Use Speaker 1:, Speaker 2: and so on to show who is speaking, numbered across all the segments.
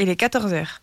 Speaker 1: il est 14h.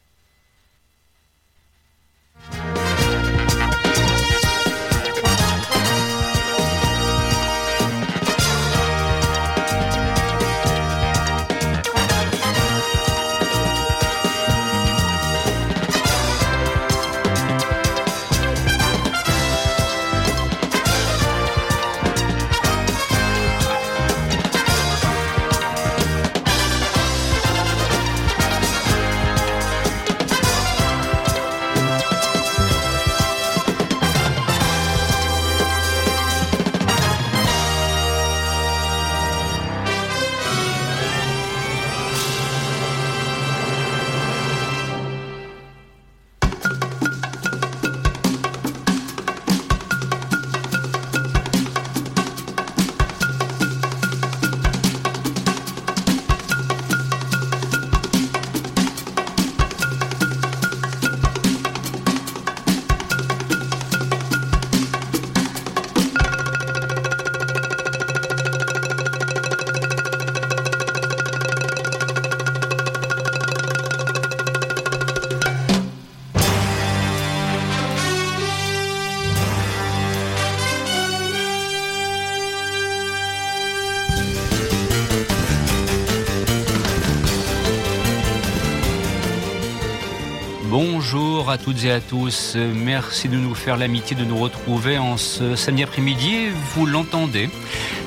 Speaker 2: Toutes et à tous. Merci de nous faire l'amitié de nous retrouver en ce samedi après-midi. Vous l'entendez.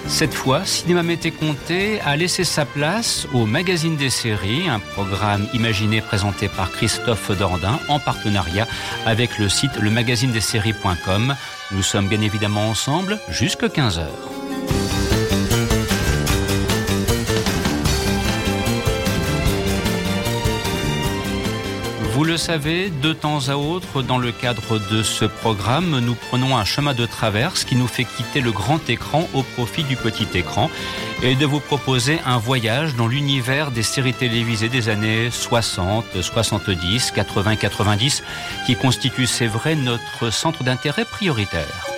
Speaker 2: Cette fois, Cinéma Mété Comté a laissé sa place au magazine des séries, un programme imaginé présenté par Christophe Dordain en partenariat avec le site lemagazinedesseries.com. Nous sommes bien évidemment ensemble jusqu'à 15h. Vous le savez, de temps à autre, dans le cadre de ce programme, nous prenons un chemin de traverse qui nous fait quitter le grand écran au profit du petit écran et de vous proposer un voyage dans l'univers des séries télévisées des années 60, 70, 80, 90 qui constitue, c'est vrai, notre centre d'intérêt prioritaire.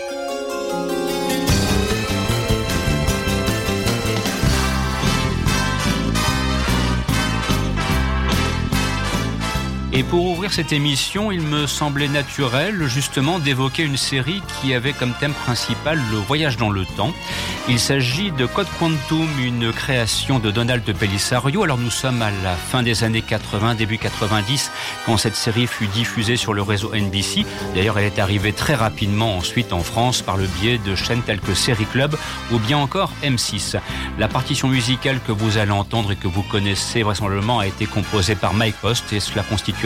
Speaker 2: Et pour ouvrir cette émission, il me semblait naturel justement d'évoquer une série qui avait comme thème principal le voyage dans le temps. Il s'agit de Code Quantum, une création de Donald Bellisario. Alors nous sommes à la fin des années 80, début 90, quand cette série fut diffusée sur le réseau NBC. D'ailleurs, elle est arrivée très rapidement ensuite en France par le biais de chaînes telles que Série Club ou bien encore M6. La partition musicale que vous allez entendre et que vous connaissez vraisemblablement a été composée par Mike Post et cela constitue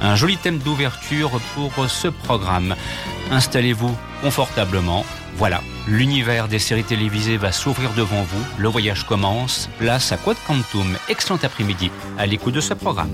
Speaker 2: un joli thème d'ouverture pour ce programme. Installez-vous confortablement. Voilà, l'univers des séries télévisées va s'ouvrir devant vous. Le voyage commence. Place à Quad Quantum. Excellent après-midi à l'écoute de ce programme.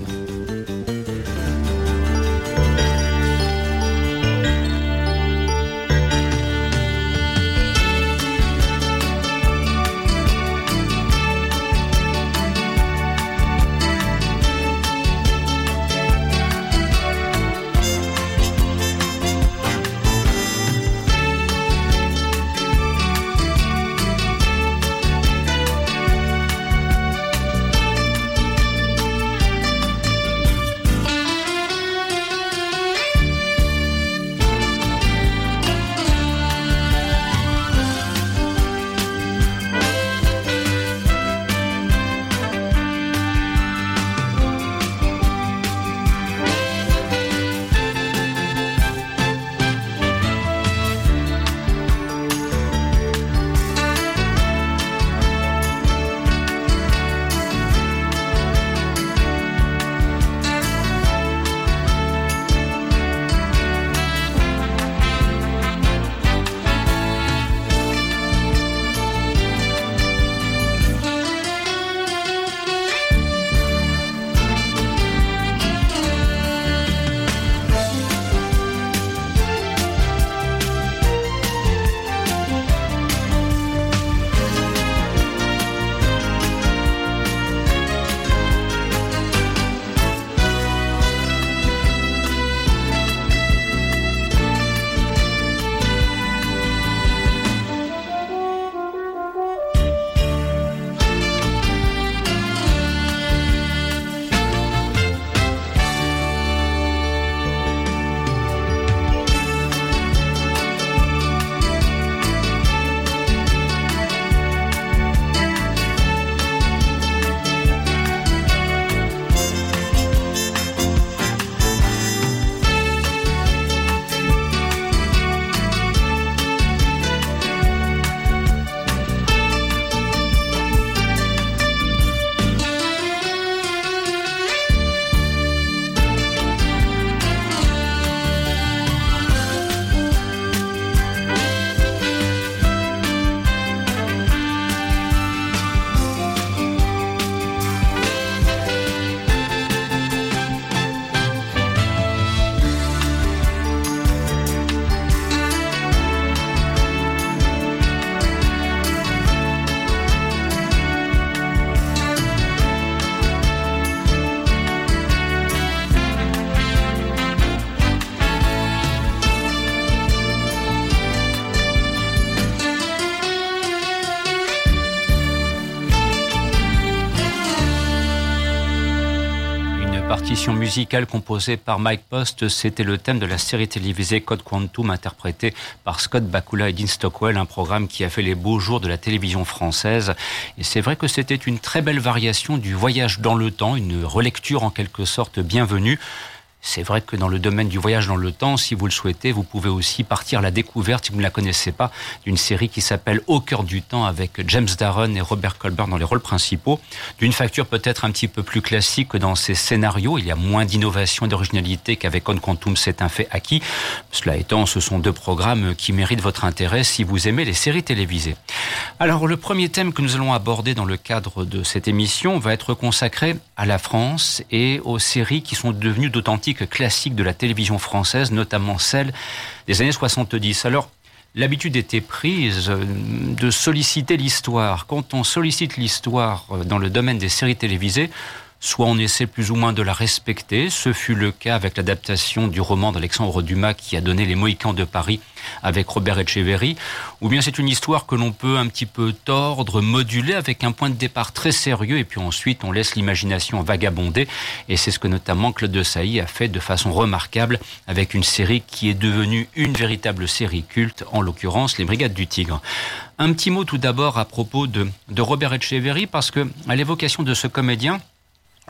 Speaker 2: Musicale composée par Mike Post, c'était le thème de la série télévisée Code Quantum interprété par Scott Bakula et Dean Stockwell, un programme qui a fait les beaux jours de la télévision française. Et c'est vrai que c'était une très belle variation du voyage dans le temps, une relecture en quelque sorte bienvenue. C'est vrai que dans le domaine du voyage dans le temps, si vous le souhaitez, vous pouvez aussi partir à la découverte, si vous ne la connaissez pas, d'une série qui s'appelle Au cœur du temps avec James Darren et Robert Colbert dans les rôles principaux. D'une facture peut-être un petit peu plus classique dans ses scénarios. Il y a moins d'innovation et d'originalité qu'avec On Quantum, c'est un fait acquis. Cela étant, ce sont deux programmes qui méritent votre intérêt si vous aimez les séries télévisées. Alors, le premier thème que nous allons aborder dans le cadre de cette émission va être consacré à la France et aux séries qui sont devenues d'authentiques classique de la télévision française, notamment celle des années 70. Alors, l'habitude était prise euh, de solliciter l'histoire. Quand on sollicite l'histoire euh, dans le domaine des séries télévisées, soit on essaie plus ou moins de la respecter. Ce fut le cas avec l'adaptation du roman d'Alexandre Dumas qui a donné Les Mohicans de Paris avec Robert Etcheverry, ou bien c'est une histoire que l'on peut un petit peu tordre, moduler avec un point de départ très sérieux et puis ensuite on laisse l'imagination vagabonder et c'est ce que notamment Claude de Sailly a fait de façon remarquable avec une série qui est devenue une véritable série culte, en l'occurrence Les Brigades du Tigre. Un petit mot tout d'abord à propos de, de Robert Etcheverry parce que à l'évocation de ce comédien,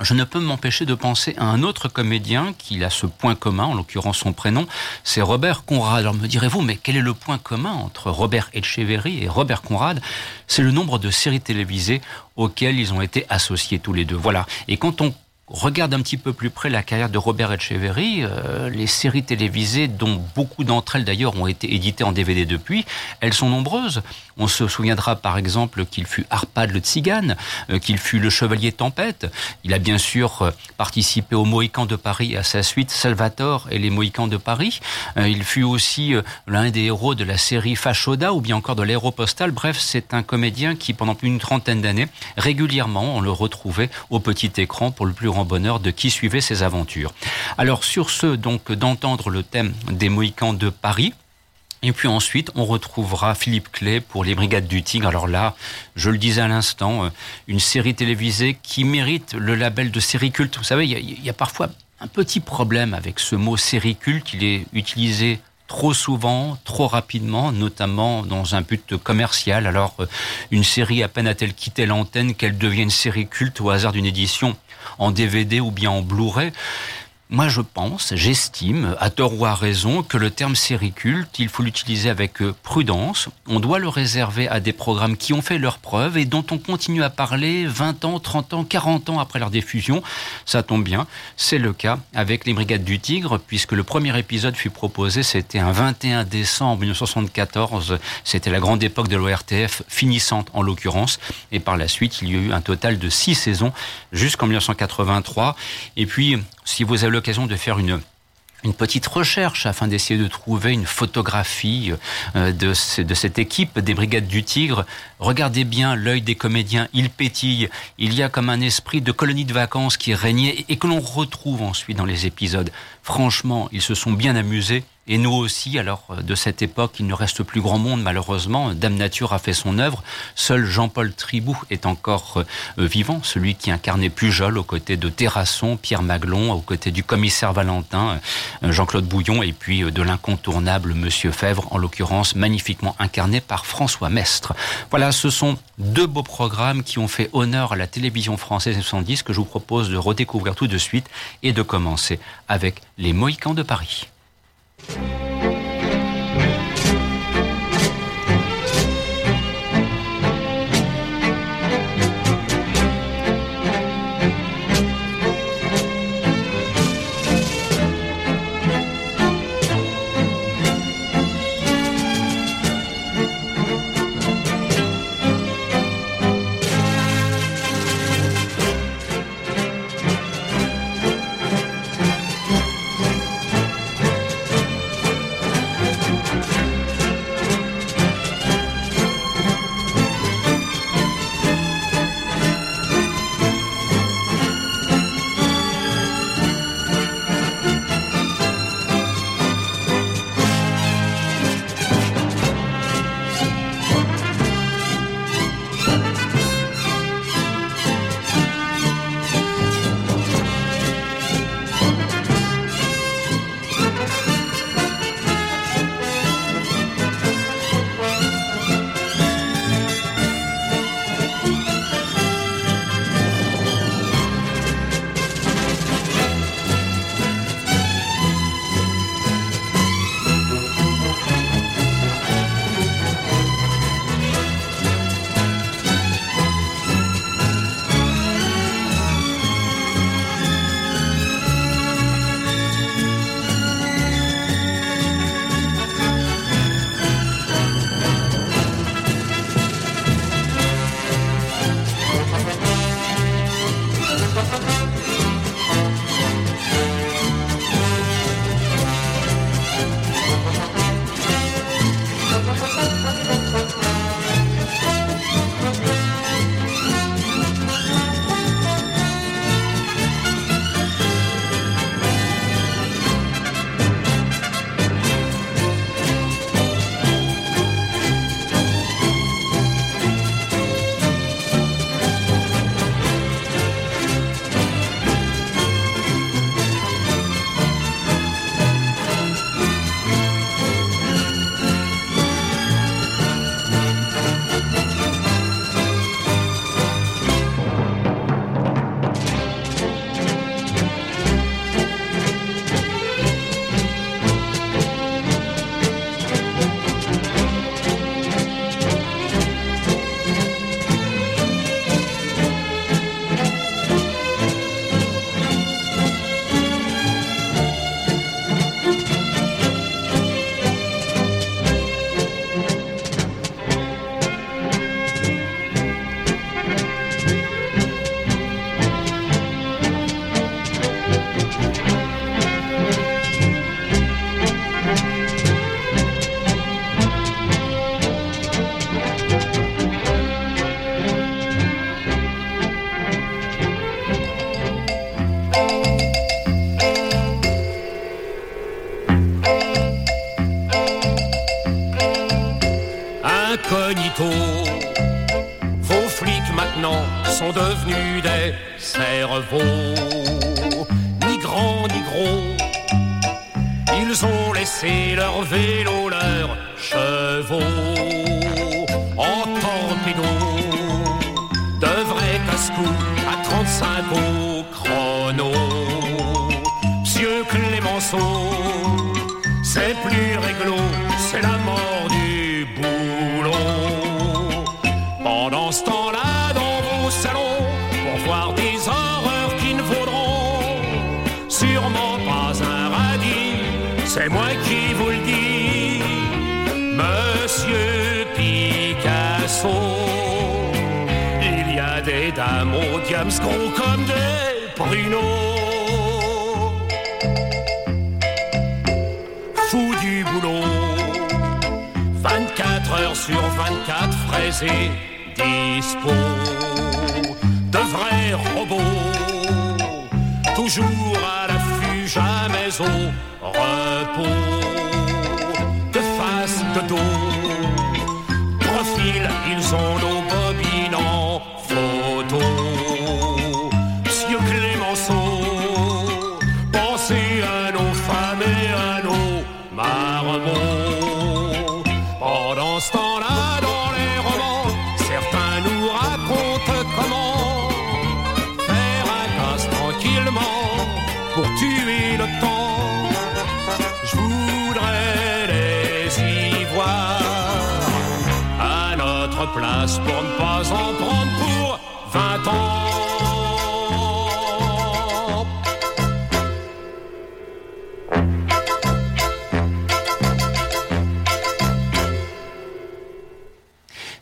Speaker 2: je ne peux m'empêcher de penser à un autre comédien qui a ce point commun, en l'occurrence son prénom, c'est Robert Conrad. Alors me direz-vous, mais quel est le point commun entre Robert Etcheverry et Robert Conrad? C'est le nombre de séries télévisées auxquelles ils ont été associés tous les deux. Voilà. Et quand on regarde un petit peu plus près la carrière de Robert Etcheverry, euh, les séries télévisées, dont beaucoup d'entre elles d'ailleurs ont été éditées en DVD depuis, elles sont nombreuses. On se souviendra par exemple qu'il fut Arpad le Tzigane, euh, qu'il fut le Chevalier Tempête. Il a bien sûr euh, participé aux Mohicans de Paris à sa suite Salvatore et les Mohicans de Paris. il fut aussi l'un des héros de la série Fachoda ou bien encore de l'Aéropostale. Bref, c'est un comédien qui pendant plus d'une trentaine d'années, régulièrement, on le retrouvait au petit écran pour le plus bonheur de qui suivait ses aventures. Alors sur ce, donc, d'entendre le thème des Mohicans de Paris, et puis ensuite, on retrouvera Philippe Clay pour les Brigades du Tigre. Alors là, je le disais à l'instant, euh, une série télévisée qui mérite le label de série culte. Vous savez, il y, a, parfois un petit problème avec ce mot série culte. Il est utilisé trop souvent, trop rapidement, notamment dans un but commercial. Alors, euh, une série à peine a-t-elle quitté l'antenne qu'elle devient une série culte au hasard d'une édition en DVD ou bien en Blu-ray? Moi, je pense, j'estime, à tort ou à raison, que le terme série culte, il faut l'utiliser avec euh, prudence. On doit le réserver à des programmes qui ont fait leurs preuves et dont on continue à parler 20 ans, 30 ans, 40 ans après leur diffusion. Ça tombe bien. C'est le cas avec les Brigades du Tigre, puisque le premier épisode fut proposé, c'était un 21 décembre 1974. C'était la grande époque de l'ORTF, finissante en l'occurrence. Et par la suite, il y a eu un total de six saisons jusqu'en 1983. Et puis, si vous avez l'occasion de faire une une petite recherche afin d'essayer de trouver une photographie euh, de, de cette équipe des Brigades du Tigre. Regardez bien l'œil des comédiens, il pétille, il y a comme un esprit de colonie de vacances qui régnait et que l'on retrouve ensuite dans les épisodes. Franchement, ils se sont bien amusés et nous aussi, alors euh, de cette époque, il ne reste plus grand monde malheureusement. Dame Nature a fait son œuvre. Seul Jean-Paul Tribou est encore euh, vivant, celui qui incarnait Pujol aux côtés de Terrasson, Pierre Maglon, aux côtés du commissaire Valentin, euh, Jean-Claude Bouillon, et puis de l'incontournable Monsieur Fèvre, en l'occurrence magnifiquement incarné par François Mestre. Voilà, ce sont deux beaux programmes qui ont fait honneur à la télévision française 70 que je vous propose de redécouvrir tout de suite et de commencer avec les Mohicans de Paris.
Speaker 1: Música pensez à nos femmes et.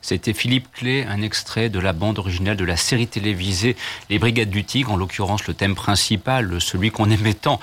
Speaker 2: C'était Philippe Clé, un extrait de la bande originale de la série télévisée Les Brigades du Tigre, en l'occurrence le thème principal, celui qu'on aimait tant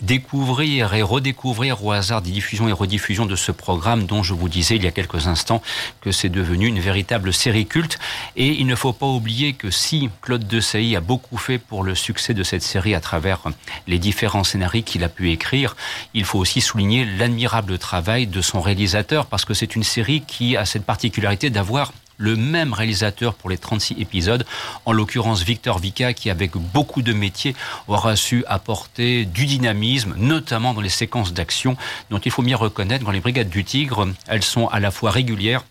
Speaker 2: découvrir et redécouvrir au hasard des diffusions et rediffusions de ce programme dont je vous disais il y a quelques instants que c'est devenu une véritable série culte. Et il ne faut pas oublier que si Claude Desailly a beaucoup fait pour le succès de cette série à travers les différents scénarios qu'il a pu écrire, il faut aussi souligner l'admirable travail de son réalisateur parce que c'est une série qui a cette particularité d'avoir le même réalisateur pour les 36 épisodes, en l'occurrence Victor Vica, qui avec beaucoup de métiers aura su apporter du dynamisme, notamment dans les séquences d'action, dont il faut bien reconnaître dans les Brigades du Tigre, elles sont à la fois régulières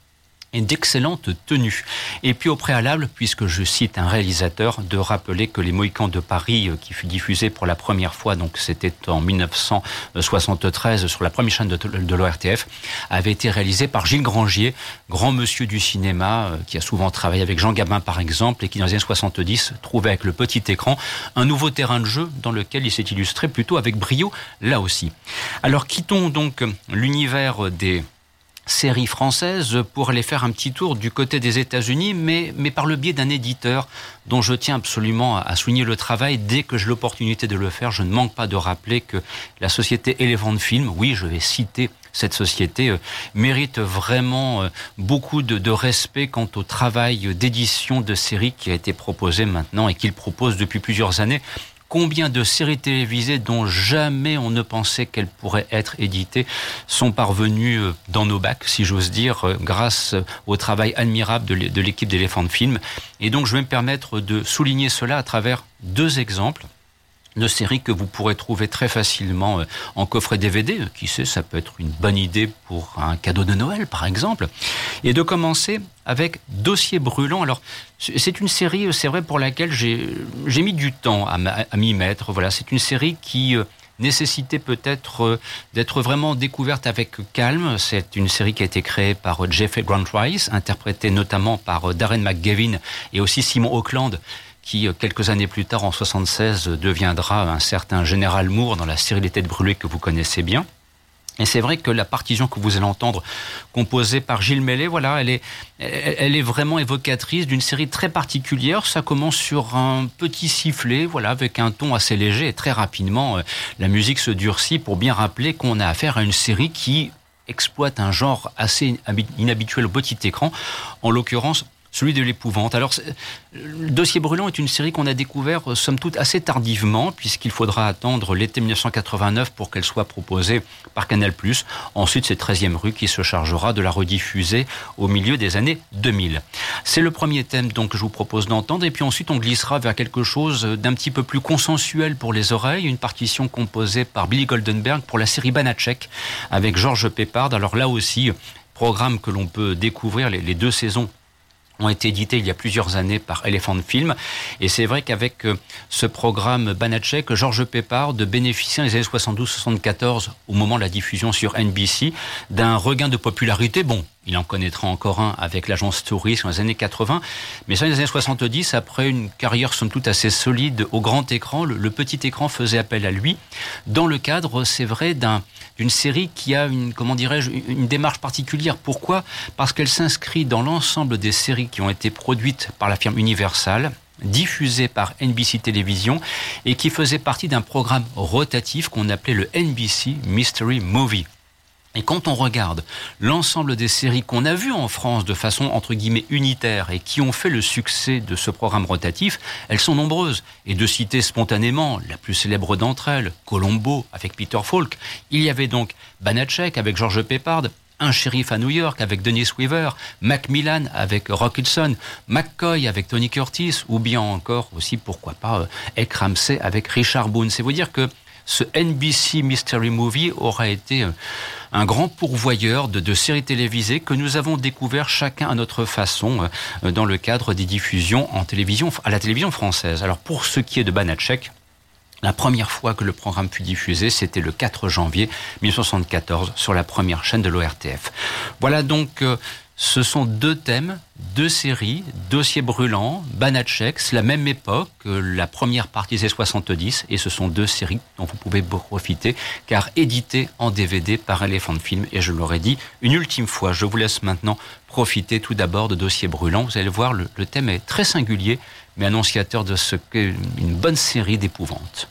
Speaker 2: et d'excellente tenue. Et puis au préalable, puisque je cite un réalisateur, de rappeler que Les Mohicans de Paris, qui fut diffusé pour la première fois, donc c'était en 1973 sur la première chaîne de, de l'ORTF, avait été réalisé par Gilles Grangier, grand monsieur du cinéma, qui a souvent travaillé avec Jean Gabin par exemple, et qui dans les années 70 trouvait avec le petit écran un nouveau terrain de jeu dans lequel il s'est illustré plutôt avec brio là aussi. Alors quittons donc l'univers des séries françaises pour aller faire un petit tour du côté des États-Unis, mais, mais par le biais d'un éditeur dont je tiens absolument à souligner le travail. Dès que j'ai l'opportunité de le faire, je ne manque pas de rappeler que la société Elephant Film, oui, je vais citer cette société, euh, mérite vraiment euh, beaucoup de, de, respect quant au travail d'édition de séries qui a été proposé maintenant et qu'il propose depuis plusieurs années combien de séries télévisées dont jamais on ne pensait qu'elles pourraient être éditées sont parvenues dans nos bacs, si j'ose dire, grâce au travail admirable de l'équipe d'Elephant Film. Et donc, je vais me permettre de souligner cela à travers deux exemples de séries que vous pourrez trouver très facilement en coffret DVD. Qui sait, ça peut être une bonne idée pour un cadeau de Noël, par exemple. Et de commencer avec Dossier brûlant. Alors, c'est une série, c'est vrai, pour laquelle j'ai mis du temps à, à m'y mettre. Voilà, c'est une série qui nécessitait peut-être d'être vraiment découverte avec calme. C'est une série qui a été créée par Jeffrey Grant Rice, interprétée notamment par Darren McGavin et aussi Simon Auckland, qui, quelques années plus tard, en 76, deviendra un certain Général Moore dans la série Les Têtes Brûlées que vous connaissez bien. Et c'est vrai que la partition que vous allez entendre, composée par Gilles Mellet, voilà, elle est, elle est vraiment évocatrice d'une série très particulière. Ça commence sur un petit sifflet, voilà, avec un ton assez léger et très rapidement, la musique se durcit pour bien rappeler qu'on a affaire à une série qui exploite un genre assez inhabituel au petit écran, en l'occurrence celui de l'épouvante. Alors, dossier brûlant est une série qu'on a découvert, euh, somme toute, assez tardivement, puisqu'il faudra attendre l'été 1989 pour qu'elle soit proposée par Canal+. Ensuite, c'est 13e rue qui se chargera de la rediffuser au milieu des années 2000. C'est le premier thème donc que je vous propose d'entendre, et puis ensuite on glissera vers quelque chose d'un petit peu plus consensuel pour les oreilles, une partition composée par Billy Goldenberg pour la série Banachek avec Georges Pépard. Alors là aussi, programme que l'on peut découvrir les deux saisons ont été édités il y a plusieurs années par Elephant Film. Et c'est vrai qu'avec euh, ce programme Banachek, Georges Pépard de bénéficier les années 72-74, au moment de la diffusion sur NBC, d'un regain de popularité. Bon, il en connaîtra encore un avec l'agence Touriste dans les années 80. Mais ça, les années 70, après une carrière somme toute assez solide au grand écran, le, petit écran faisait appel à lui. Dans le cadre, c'est vrai, d'une série qui a une, comment dirais-je, une démarche particulière. Pourquoi? Parce qu'elle s'inscrit dans l'ensemble des séries qui ont été produites par la firme Universal diffusées par NBC Télévision et qui faisait partie d'un programme rotatif qu'on appelait le NBC Mystery Movie. Et quand on regarde l'ensemble des séries qu'on a vues en France de façon entre guillemets unitaire et qui ont fait le succès de ce programme rotatif, elles sont nombreuses. Et de citer spontanément la plus célèbre d'entre elles, Colombo avec Peter Falk. Il y avait donc Banachek avec George Peppard, un shérif à New York avec Dennis Weaver, Macmillan avec Rock Hudson, McCoy avec Tony Curtis, ou bien encore aussi, pourquoi pas, euh, Ek Ramsey avec Richard Boone. C'est vous dire que ce NBC Mystery Movie aura été euh, un grand pourvoyeur de, séries télévisées que nous avons découvert chacun à notre façon euh, dans le cadre des diffusions en télévision, à la télévision française. Alors pour ce qui est de Banachek, la première fois que le programme fut diffusé, c'était le 4 janvier 1974 sur la première chaîne de l'ORTF. Voilà donc euh, ce sont deux thèmes, deux séries, Dossier brûlant, Banachek, la même époque, la première partie des 70, et ce sont deux séries dont vous pouvez profiter, car éditées en DVD par Elephant Film, et je l'aurais dit une ultime fois. Je vous laisse maintenant profiter tout d'abord de Dossier brûlant. Vous allez voir, le, le thème est très singulier, mais annonciateur de ce qu'est une bonne série d'épouvantes.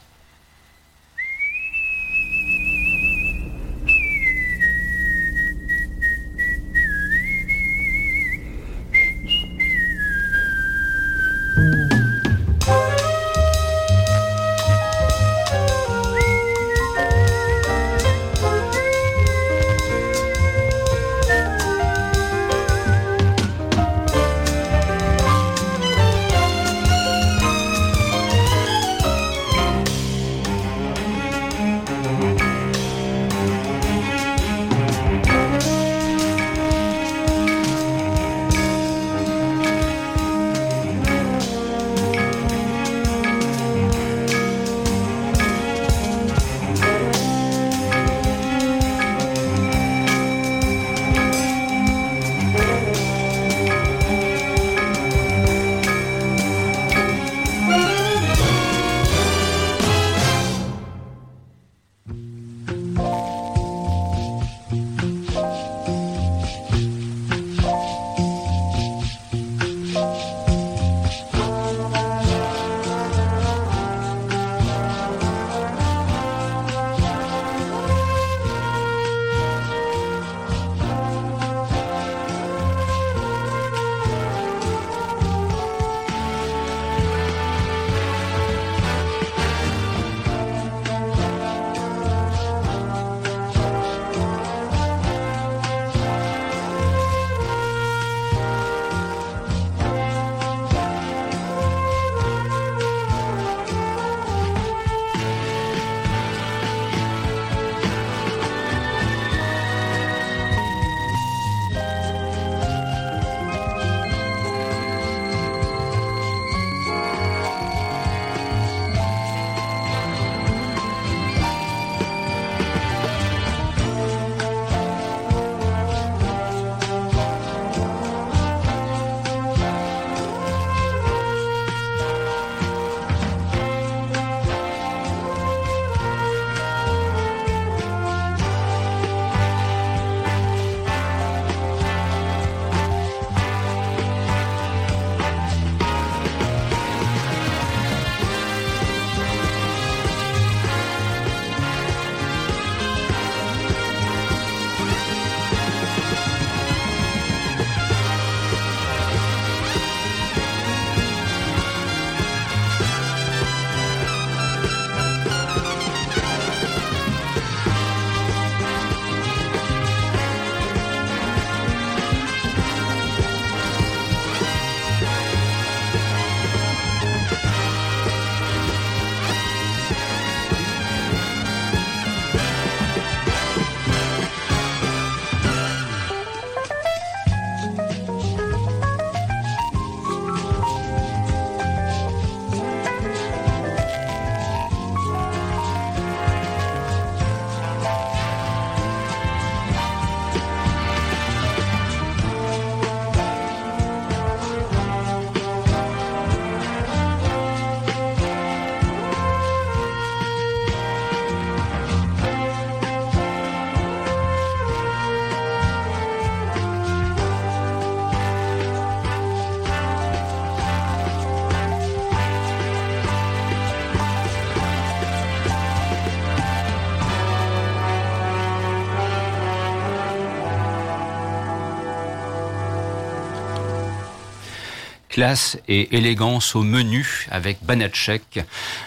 Speaker 2: Classe et élégance au menu avec Banachek,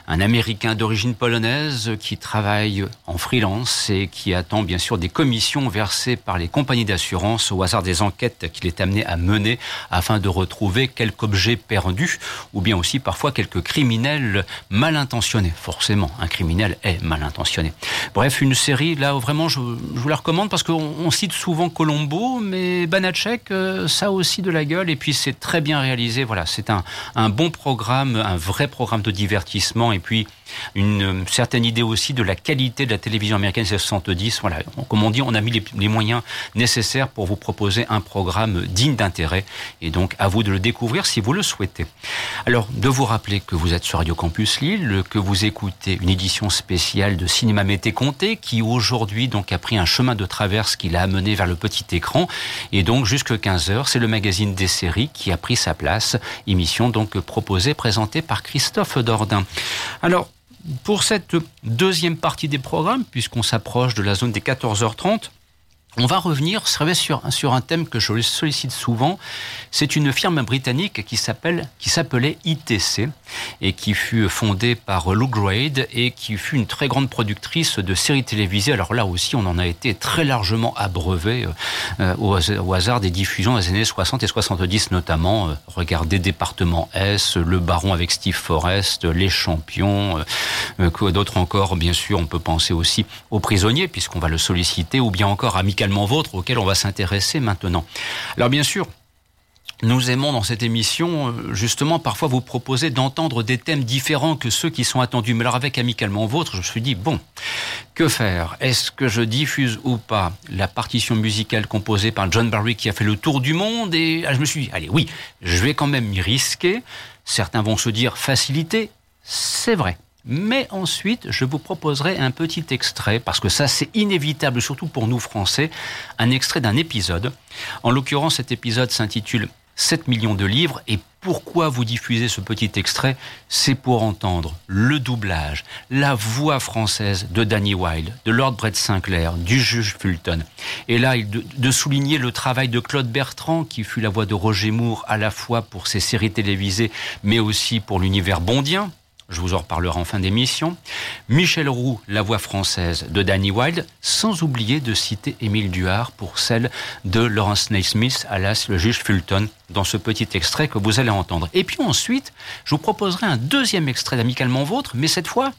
Speaker 2: un Américain d'origine polonaise qui travaille en freelance et qui attend bien sûr des commissions versées par les compagnies d'assurance au hasard des enquêtes qu'il est amené à mener afin de retrouver quelque objet perdu ou bien aussi parfois quelques criminels mal intentionnés. Forcément, un criminel est mal intentionné. Bref, une série là vraiment je, vous la recommande parce qu'on cite souvent Colombo, mais Banachek, euh, ça aussi de la gueule et puis c'est très bien réalisé voilà, c'est un, un bon programme, un vrai programme de divertissement. Et puis une certaine idée aussi de la qualité de la télévision américaine des 70. Voilà, comme on dit, on a mis les, moyens nécessaires pour vous proposer un programme digne d'intérêt. Et donc, à vous de le découvrir si vous le souhaitez. Alors, de vous rappeler que vous êtes sur Radio Campus Lille, que vous écoutez une édition spéciale de Cinéma Mété Comté, qui aujourd'hui donc a pris un chemin de traverse qui l'a amené vers le petit écran. Et donc, jusque 15 heures, c'est le magazine des séries qui a pris sa place. Émission donc proposée, présentée par Christophe Dordain. Alors, pour cette deuxième partie des programmes, puisqu'on s'approche de la zone des 14h30, on va revenir sur, un thème que je sollicite souvent. C'est une firme britannique qui s'appelait ITC et qui fut fondée par Lou Grade et qui fut une très grande productrice de séries télévisées. Alors là aussi, on en a été très largement abreuvé euh, au, hasard des diffusions des années 60 et 70 notamment. Euh, regardez Département S, Le Baron avec Steve Forrest, Les Champions, euh, d'autres encore. Bien sûr, on peut penser aussi aux prisonniers puisqu'on va le solliciter ou bien encore Amical vôtre auquel on va s'intéresser maintenant. Alors bien sûr, nous aimons dans cette émission, euh, justement, parfois vous proposer d'entendre des thèmes différents que ceux qui sont attendus. Mais alors avec Amicalement Vôtre, je me suis dit, bon, que faire? Est-ce que je diffuse ou pas la partition musicale composée par John Barry qui a fait le tour du monde Et ah, je me suis dit, allez, oui, je vais quand même m'y risquer. Certains vont se dire facilité, c'est vrai. Mais ensuite, je vous proposerai un petit extrait, parce que ça c'est inévitable, surtout pour nous Français, un extrait d'un épisode. En l'occurrence, cet épisode s'intitule 7 millions de livres. Et pourquoi vous diffusez ce petit extrait? C'est pour entendre le doublage, la voix française de Danny Wilde, de Lord Brett Sinclair, du juge Fulton. Et là, de, souligner le travail de Claude Bertrand, qui fut la voix de Roger Moore à la fois pour ses séries télévisées, mais aussi pour l'univers bondien, je vous en reparlerai en fin d'émission. Michel Roux, la voix française de Danny Wilde, sans oublier de citer Émile Duard pour celle de Lawrence Naismith, alias le juge Fulton, dans ce petit extrait que vous allez entendre. Et puis ensuite, je vous proposerai un deuxième extrait d'Amicalement Vôtre, mais cette fois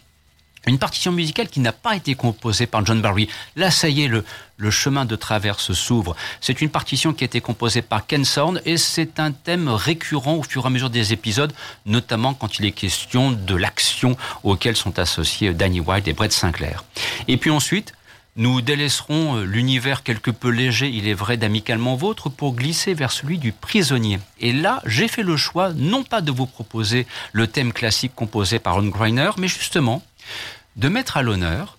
Speaker 2: une partition musicale qui n'a pas été composée par John Barry. Là, ça y est, le, chemin de traverse s'ouvre. C'est une partition qui a été composée par Ken Sorn et c'est un thème récurrent au fur et à mesure des épisodes, notamment quand il est question de l'action auquel sont associés Danny White et Brett Sinclair. Et puis ensuite, nous délaisserons euh, l'univers quelque peu léger, il est vrai, d'amicalement vôtre, pour glisser vers celui du prisonnier. Et là, j'ai fait le choix, non pas de vous proposer le thème classique composé par Ron Greiner, mais justement de mettre à l'honneur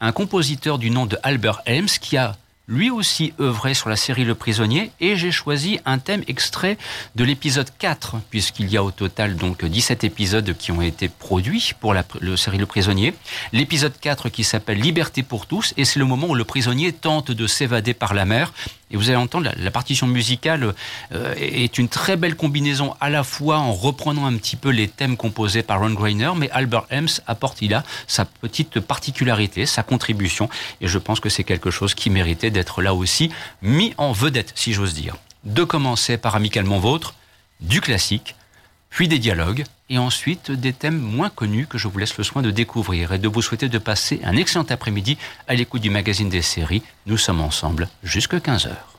Speaker 2: un compositeur du nom de Albert Helms qui a lui aussi œuvré sur la série Le Prisonnier et j'ai choisi un thème extrait de l'épisode 4 puisqu'il y a au total donc 17 épisodes qui ont été produits pour la série Le Prisonnier. L'épisode 4 qui s'appelle Liberté pour tous et c'est le moment où le prisonnier tente de s'évader par la mer et vous allez entendre, la, partition musicale euh, est une très belle combinaison à la fois en reprenant un petit peu les thèmes composés par Ron Greiner, mais Albert Hems apporte il a sa petite particularité, sa contribution, et je pense que c'est quelque chose qui méritait d'être là aussi mis en vedette, si j'ose dire. De commencer par Amicalement Vôtre, du classique, puis des dialogues, et ensuite des thèmes moins connus que je vous laisse le soin de découvrir et de vous souhaiter de passer un excellent après-midi à l'écoute du magazine des séries. Nous sommes ensemble jusqu'à 15h.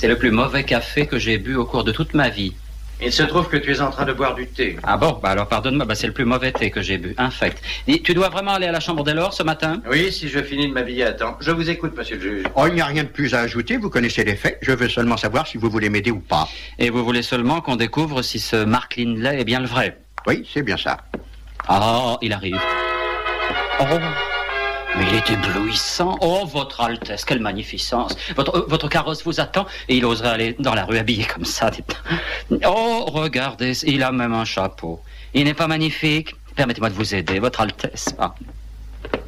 Speaker 3: C'est le plus mauvais café que j'ai bu au cours de toute ma vie.
Speaker 4: Il se trouve que tu es en train de boire du thé.
Speaker 3: Ah bon? Bah alors pardonne-moi, bah c'est le plus mauvais thé que j'ai bu, infect. Tu dois vraiment aller à la chambre des lords ce matin?
Speaker 4: Oui, si je finis de m'habiller à temps. Je vous écoute, monsieur le juge.
Speaker 5: Oh, il n'y a rien de plus à ajouter, vous connaissez les faits. Je veux seulement savoir si vous voulez m'aider ou pas.
Speaker 3: Et vous voulez seulement qu'on découvre si ce Mark Lindley est bien le vrai?
Speaker 5: Oui, c'est bien ça.
Speaker 3: Ah, il arrive. Oh mais il est éblouissant. Oh, votre Altesse, quelle magnificence. Votre, euh, votre carrosse vous attend et il oserait aller dans la rue habillé comme ça. Oh, regardez, il a même un chapeau. Il n'est pas magnifique Permettez-moi de vous aider, votre Altesse. Ah.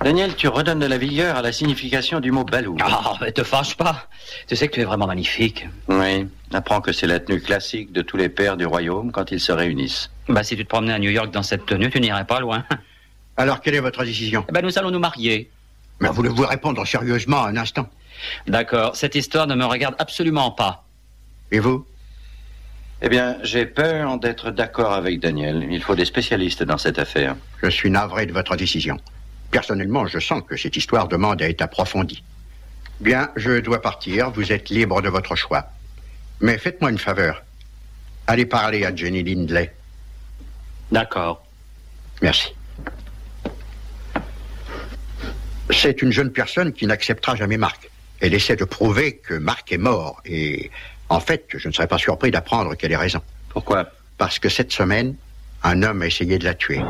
Speaker 4: Daniel, tu redonnes de la vigueur à la signification du mot balou.
Speaker 3: Ah, mais te fâche pas. Tu sais que tu es vraiment magnifique.
Speaker 4: Oui, apprends que c'est la tenue classique de tous les pères du royaume quand ils se réunissent.
Speaker 3: Bah, si tu te promenais à New York dans cette tenue, tu n'irais pas loin.
Speaker 5: Alors, quelle est votre décision
Speaker 3: eh ben, Nous allons nous marier.
Speaker 5: Mais voulez-vous répondre sérieusement un instant
Speaker 3: D'accord, cette histoire ne me regarde absolument pas.
Speaker 5: Et vous
Speaker 4: Eh bien, j'ai peur d'être d'accord avec Daniel. Il faut des spécialistes dans cette affaire.
Speaker 5: Je suis navré de votre décision. Personnellement, je sens que cette histoire demande à être approfondie. Bien, je dois partir. Vous êtes libre de votre choix. Mais faites-moi une faveur. Allez parler à Jenny Lindley.
Speaker 3: D'accord.
Speaker 5: Merci. C'est une jeune personne qui n'acceptera jamais Marc. Elle essaie de prouver que Marc est mort. Et en fait, je ne serais pas surpris d'apprendre qu'elle ait raison.
Speaker 4: Pourquoi?
Speaker 5: Parce que cette semaine, un homme a essayé de la tuer.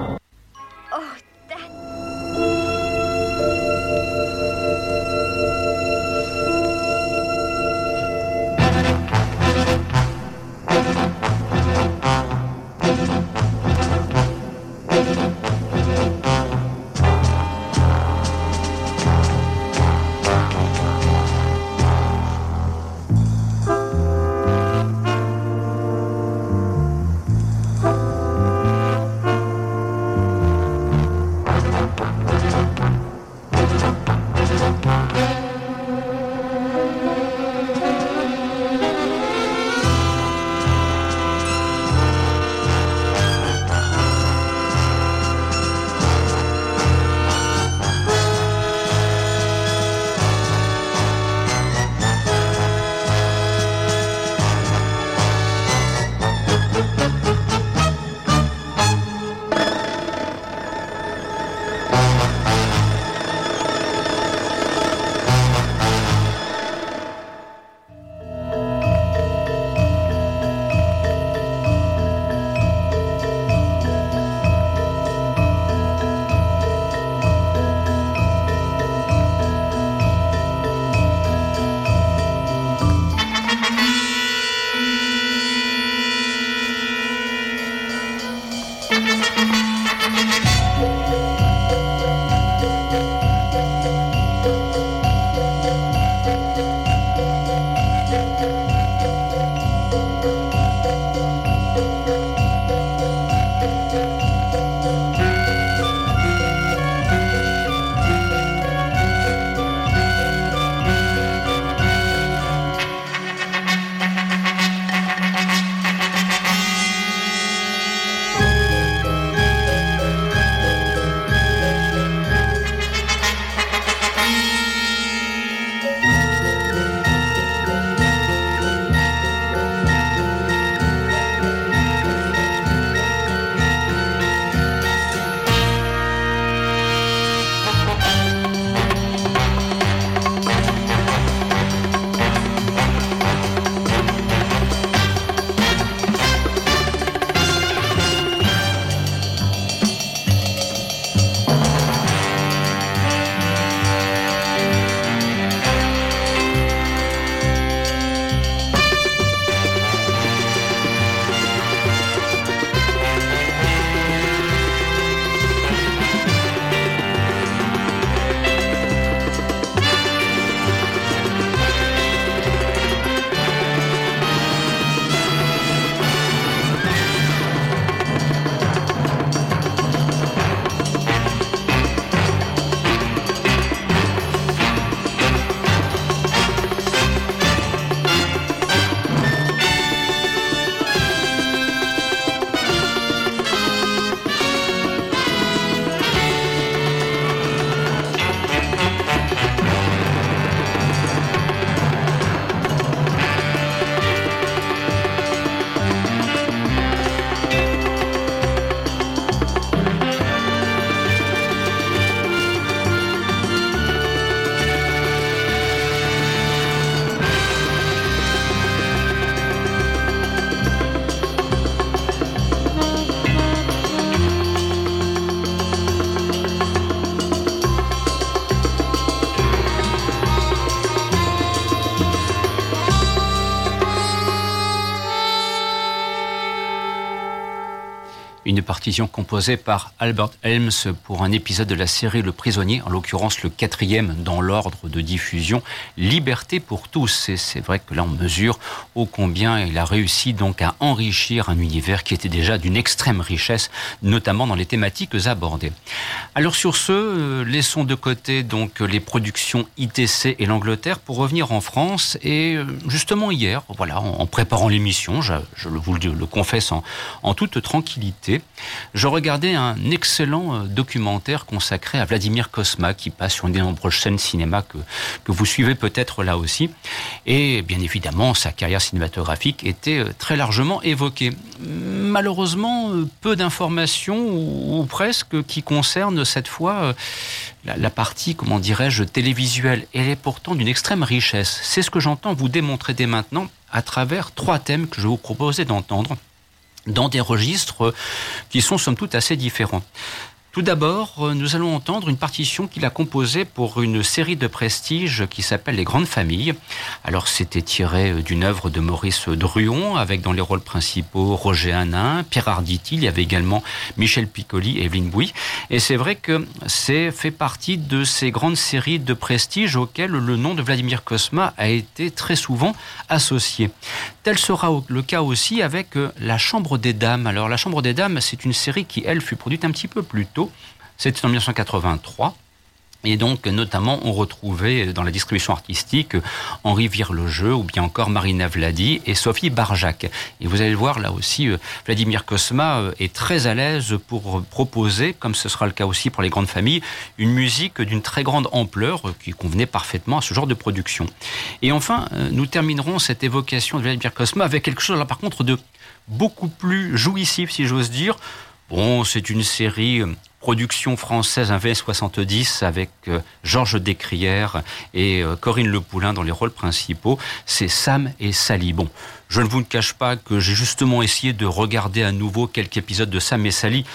Speaker 2: Une partition composée par Albert Helms pour un épisode de la série Le Prisonnier, en l'occurrence le quatrième dans l'ordre de diffusion, Liberté pour tous. Et c'est vrai que là on mesure ô combien il a réussi donc à enrichir un univers qui était déjà d'une extrême richesse, notamment dans les thématiques abordées. Alors sur ce, euh, laissons de côté donc les productions ITC et l'Angleterre pour revenir en France. Et euh, justement hier, voilà, en préparant l'émission, je, vous le, confesse en, en toute tranquillité, je regardais un excellent euh, documentaire consacré à Vladimir Kosma qui passe sur une des nombreuses chaînes cinéma que, que vous suivez peut-être là aussi. Et bien évidemment, sa carrière cinématographique était euh, très largement évoquée. Malheureusement, euh, peu d'informations ou, presque qui concernent cette fois la, la partie, comment dirais-je, télévisuelle. Elle est pourtant d'une extrême richesse. C'est ce que j'entends vous démontrer dès maintenant à travers trois thèmes que je vous proposais d'entendre dans des registres qui sont somme toute assez différents. Tout d'abord, euh, nous allons entendre une partition qu'il a composée pour une série de prestige qui s'appelle Les Grandes Familles. Alors, c'était tiré euh, d'une œuvre de Maurice Druon, avec dans les rôles principaux Roger Hanin, Pierre Arditi, il y avait également Michel Piccoli et Evelyne Bouy. Et c'est vrai que c'est fait partie de ces grandes séries de prestige auxquelles le nom de Vladimir Kosma a été très souvent associé. Tel sera le cas aussi avec euh, La Chambre des Dames. Alors, La Chambre des Dames, c'est une série qui, elle, fut produite un petit peu plus tôt c'était en 1983. Et donc, notamment, on retrouvait dans la distribution artistique Henri Virlejeu ou bien encore Marina Vladi et Sophie Barjac. Et vous allez le voir, là aussi, euh, Vladimir Kosma euh, est très à l'aise pour proposer, comme ce sera le cas aussi pour les grandes familles, une musique d'une très grande ampleur euh, qui convenait parfaitement à ce genre de production. Et enfin, nous terminerons cette évocation de Vladimir Kosma avec quelque chose, là, par contre, de beaucoup plus jouissif, si j'ose dire. Bon, c'est une série production française v 70 avec euh, Georges Descrières et euh, Corinne Le Poulain dans les rôles principaux, c'est Sam et Sally. Bon, je ne vous cache pas que j'ai justement essayé de regarder à nouveau quelques épisodes de Sam et Sally.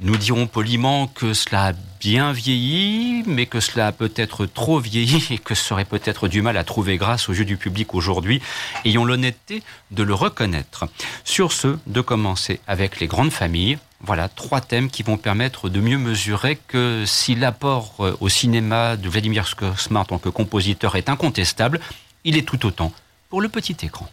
Speaker 2: Nous dirons poliment que cela a bien vieilli, mais que cela a peut-être trop vieilli et que ça aurait peut-être du mal à trouver grâce aux yeux du public aujourd'hui. Ayons l'honnêteté de le reconnaître. Sur ce, de commencer avec les grandes familles, voilà, trois thèmes qui vont permettre de mieux mesurer que si l'apport euh, au cinéma de Vladimir Kosma en tant que compositeur est incontestable, il est tout autant pour le petit écran.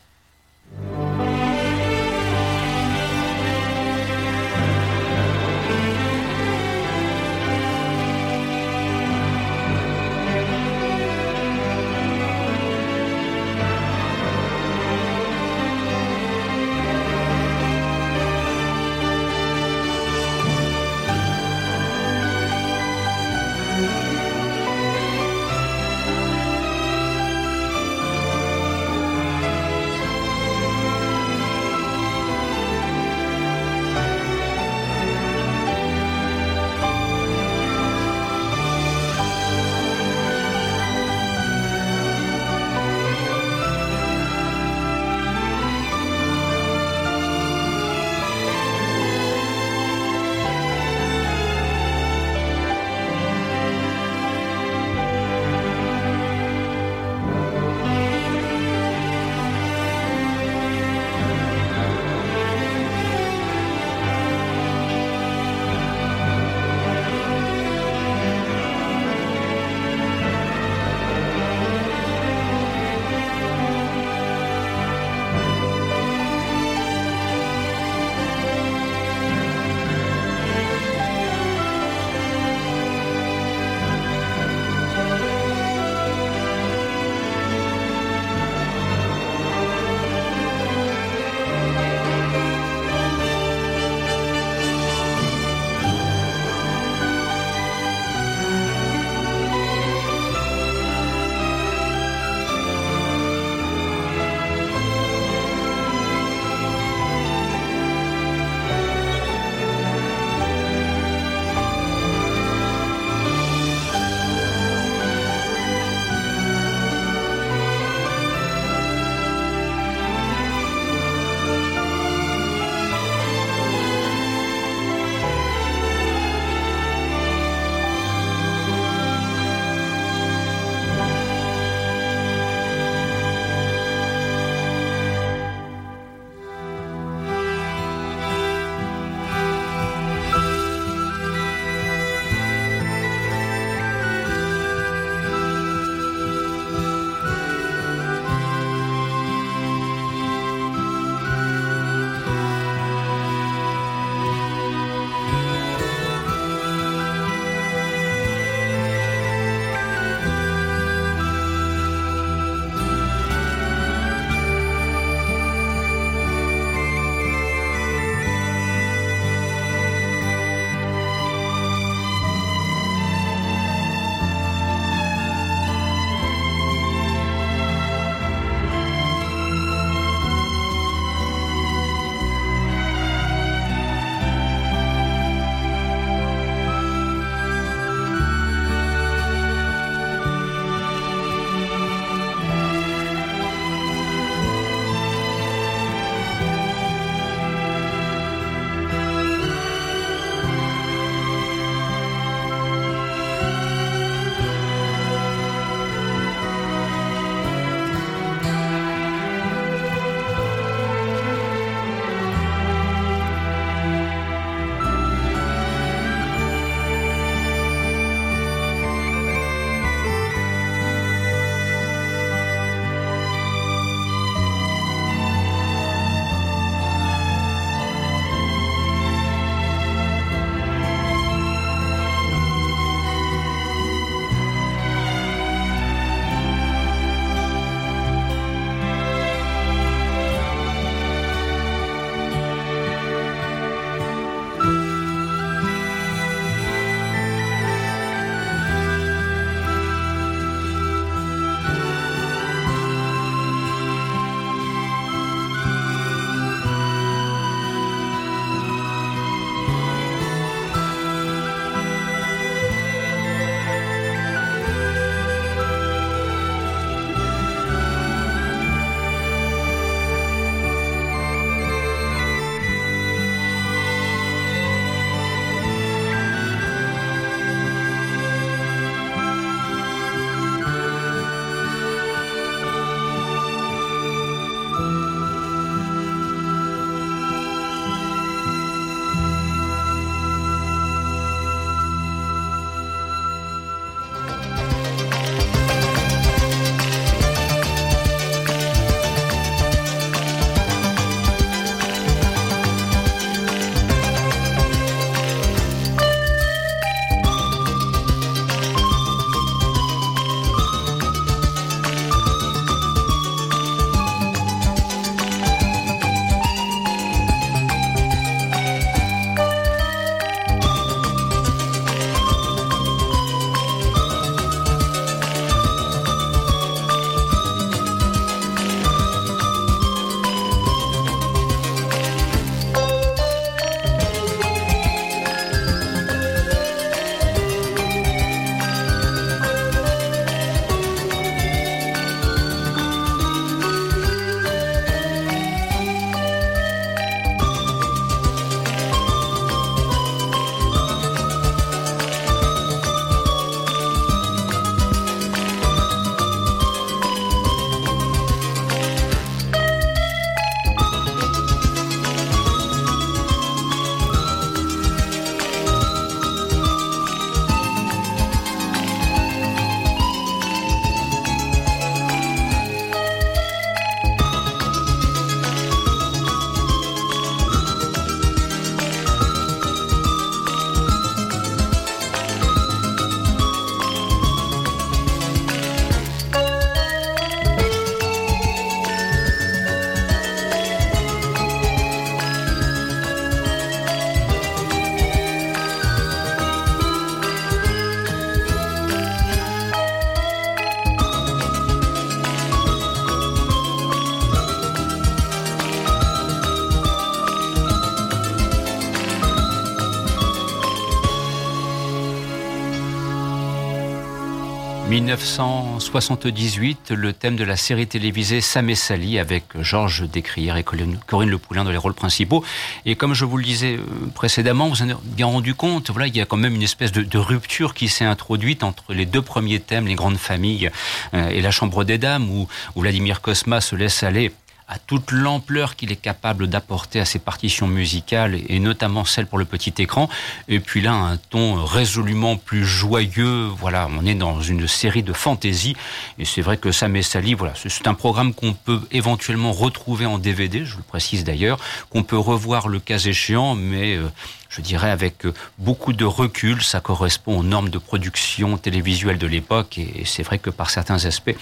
Speaker 2: 1978, le thème de la série télévisée Sam et Sally avec Georges Descrières et Corinne Le Poulain dans les rôles principaux. Et comme je vous le disais euh, précédemment, vous en avez bien rendu compte, voilà, il y a quand même une espèce de, rupture qui s'est introduite entre les deux premiers thèmes, les grandes familles euh, et la Chambre des Dames, où, où Vladimir Kosma se laisse aller à toute l'ampleur qu'il est capable d'apporter à ses partitions musicales et notamment celles pour le petit écran. Et puis là, un ton résolument plus joyeux. Voilà, on est dans une série de fantaisie et c'est vrai que Sam et Sally, voilà, c'est un programme qu'on peut éventuellement retrouver en DVD, je le précise d'ailleurs, qu'on peut revoir le cas échéant, mais euh, je dirais avec euh, beaucoup de recul. Ça correspond aux normes de production télévisuelle de l'époque et c'est vrai que par certains aspects,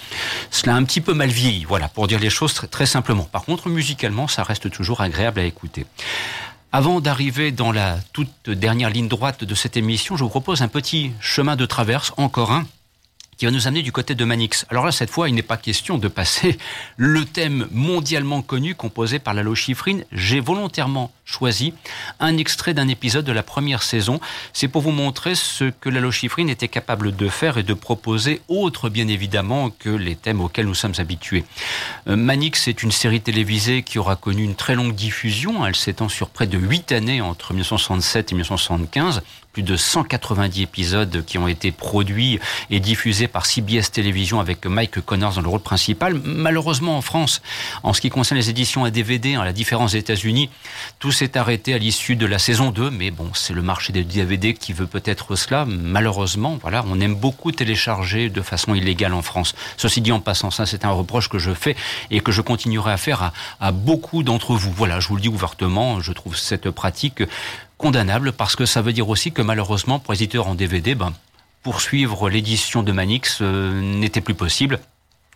Speaker 2: cela a un petit peu mal vieilli. Voilà, pour dire les choses très, simplement. Par contre, musicalement, ça reste toujours agréable à écouter. Avant d'arriver dans la toute dernière ligne droite de cette émission, je vous propose un petit chemin de traverse, encore un, qui va nous amener du côté de Manix. Alors là, cette fois, il n'est pas question de passer le thème mondialement connu composé par la Lochifrine. J'ai volontairement choisi un extrait d'un épisode de la première saison. C'est pour vous montrer ce que la Lochifrine était capable de faire et de proposer, autre bien évidemment que les thèmes auxquels nous sommes habitués. Euh, Manix est une série télévisée qui aura connu une très longue diffusion. Elle s'étend sur près de huit années entre 1967 et 1975 plus de 190 épisodes qui ont été produits et diffusés par CBS Télévision avec Mike Connors dans le rôle principal. Malheureusement, en France, en ce qui concerne les éditions à DVD, à la différence des États-Unis, tout s'est arrêté à l'issue de la saison 2. Mais bon, c'est le marché des DVD qui veut peut-être cela. Malheureusement, voilà, on aime beaucoup télécharger de façon illégale en France. Ceci dit, en passant, ça, c'est un reproche que je fais et que je continuerai à faire à beaucoup d'entre vous. Voilà, je vous le dis ouvertement, je trouve cette pratique condamnable parce que ça veut dire aussi que malheureusement pour les éditeurs en DVD, ben, poursuivre l'édition de Manix euh, n'était plus possible.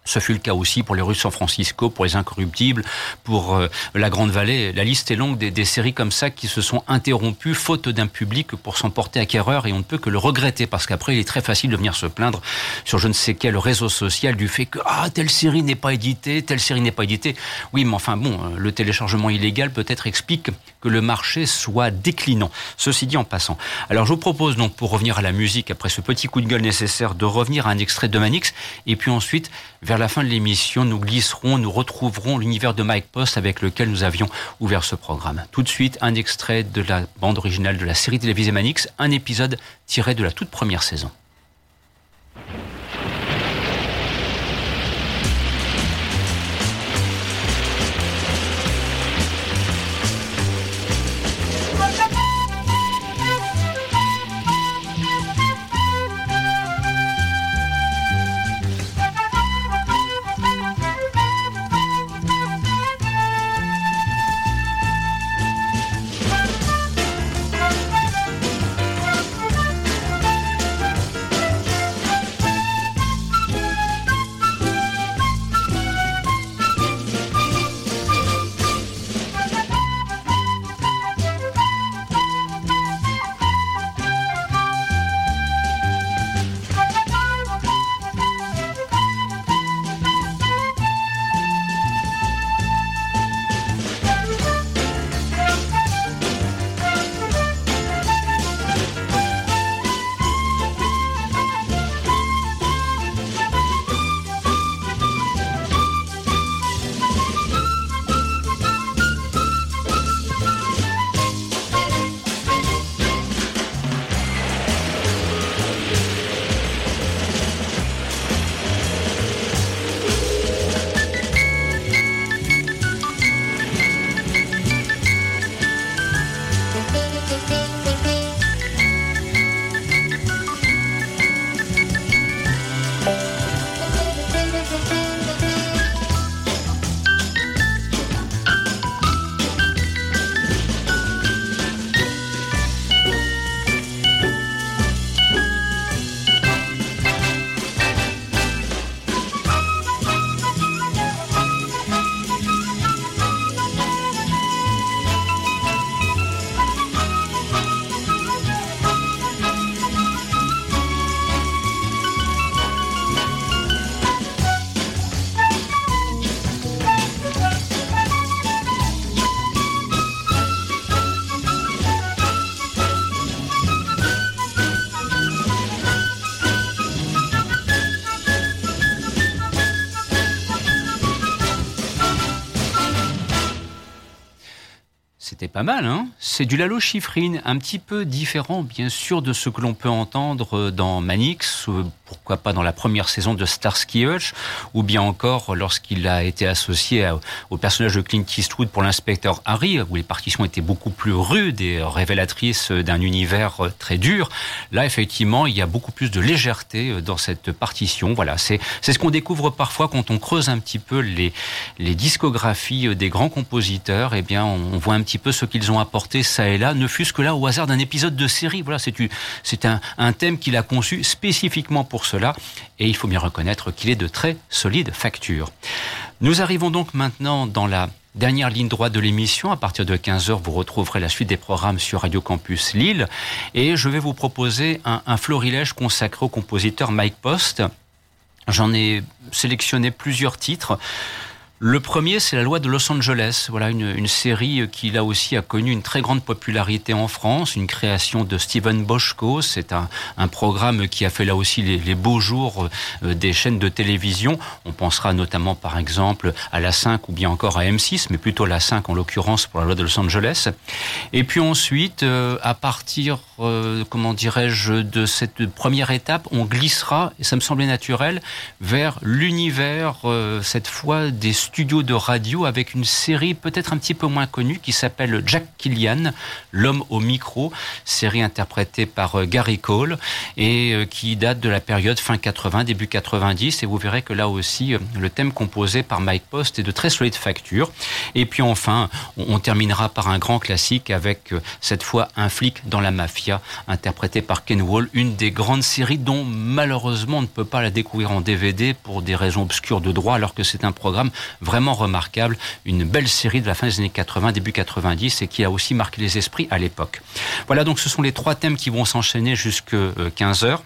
Speaker 2: Ce fut le cas aussi pour les rues San Francisco, pour les Incorruptibles, pour euh, la Grande Vallée. La liste est longue des, des, séries comme ça qui se sont interrompues faute d'un public pour s'en porter acquéreur et on ne peut que le regretter parce qu'après il est très facile de venir se plaindre sur je ne sais quel réseau social du fait que ah telle série n'est pas éditée, telle série n'est pas éditée. Oui, mais enfin bon, euh, le téléchargement illégal peut-être explique que le marché soit déclinant. Ceci dit en passant. Alors je vous propose donc pour revenir à la musique après ce petit coup de gueule nécessaire de revenir à un extrait de Manix et puis ensuite vers la fin de l'émission, nous glisserons, nous retrouverons l'univers de Mike Post avec lequel nous avions ouvert ce programme. Tout de suite, un extrait de la bande originale de la série télévisée Manix, un épisode tiré de la toute première saison. Pas mal, hein. C'est du Lalo Schifrin, un petit peu différent, bien sûr, de ce que l'on peut entendre dans Manix, pourquoi pas dans la première saison de Starsky Hutch, ou bien encore lorsqu'il a été associé au personnage de Clint Eastwood pour l'inspecteur Harry, où les partitions étaient beaucoup plus rudes et révélatrices d'un univers très dur. Là, effectivement, il y a beaucoup plus de légèreté dans cette partition. Voilà, c'est ce qu'on découvre parfois quand on creuse un petit peu les, les discographies des grands compositeurs. Eh bien, on voit un petit peu ce qu'ils ont apporté ça et là, ne fût-ce que là au hasard d'un épisode de série. Voilà, c'est un, un thème qu'il a conçu spécifiquement pour et il faut bien reconnaître qu'il est de très solide facture. Nous arrivons donc maintenant dans la dernière ligne droite de l'émission. À partir de 15h, vous retrouverez la suite des programmes sur Radio Campus Lille. Et je vais vous proposer un florilège consacré au compositeur Mike Post. J'en ai sélectionné plusieurs titres. Le premier, c'est la loi de Los Angeles. Voilà une, série qui là aussi a connu une très grande popularité en France, une création de Steven Boschko. C'est un, programme qui a fait là aussi les, beaux jours euh, des chaînes de télévision. On pensera notamment par exemple à la 5 ou bien encore à M6, mais plutôt la 5 en l'occurrence pour la loi de Los Angeles. Et puis ensuite, euh, à partir, euh, comment dirais-je, de cette première étape, on glissera, et ça me semblait naturel, vers l'univers, cette fois des studio de radio avec une série peut-être un petit peu moins connue qui s'appelle Jack Killian, L'homme au micro, série interprétée par euh, Gary Cole et euh, qui date de la période fin 80, début 90. Et vous verrez que là aussi, euh, le thème composé par Mike Post est de très solide facture. Et puis enfin, on terminera par un grand classique avec cette fois un flic dans la mafia, interprété par Ken Wall, une des grandes séries dont malheureusement on ne peut pas la découvrir en DVD pour des raisons obscures de droit, alors que c'est un programme vraiment remarquable, une belle série de la fin des années 80, début 90 et qui a aussi marqué les esprits à l'époque. Voilà, donc ce sont les trois thèmes qui vont s'enchaîner jusqu'à 15 heures.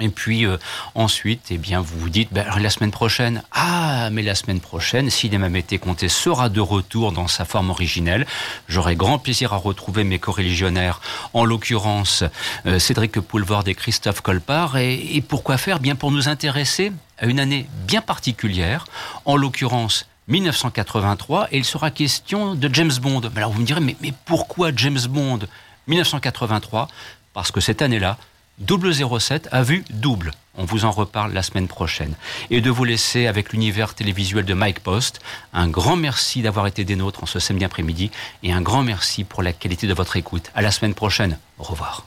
Speaker 2: Et puis euh, ensuite, eh bien, vous vous dites, ben, la semaine prochaine, ah, mais la semaine prochaine, Cinéma Mété Comté sera de retour dans sa forme originelle. J'aurai grand plaisir à retrouver mes co-religionnaires, en l'occurrence euh, Cédric Poulvord et Christophe Colpart. Et, pourquoi faire? Bien pour nous intéresser à une année bien particulière, en l'occurrence 1983, et il sera question de James Bond. Alors vous me direz, mais pourquoi James Bond 1983 Parce que cette année-là, 007 a vu double. On vous en reparle la semaine prochaine. Et de vous laisser avec l'univers télévisuel de Mike Post. Un grand merci d'avoir été des nôtres en ce samedi après-midi et un grand merci pour la qualité de votre écoute. À la semaine prochaine. Au revoir.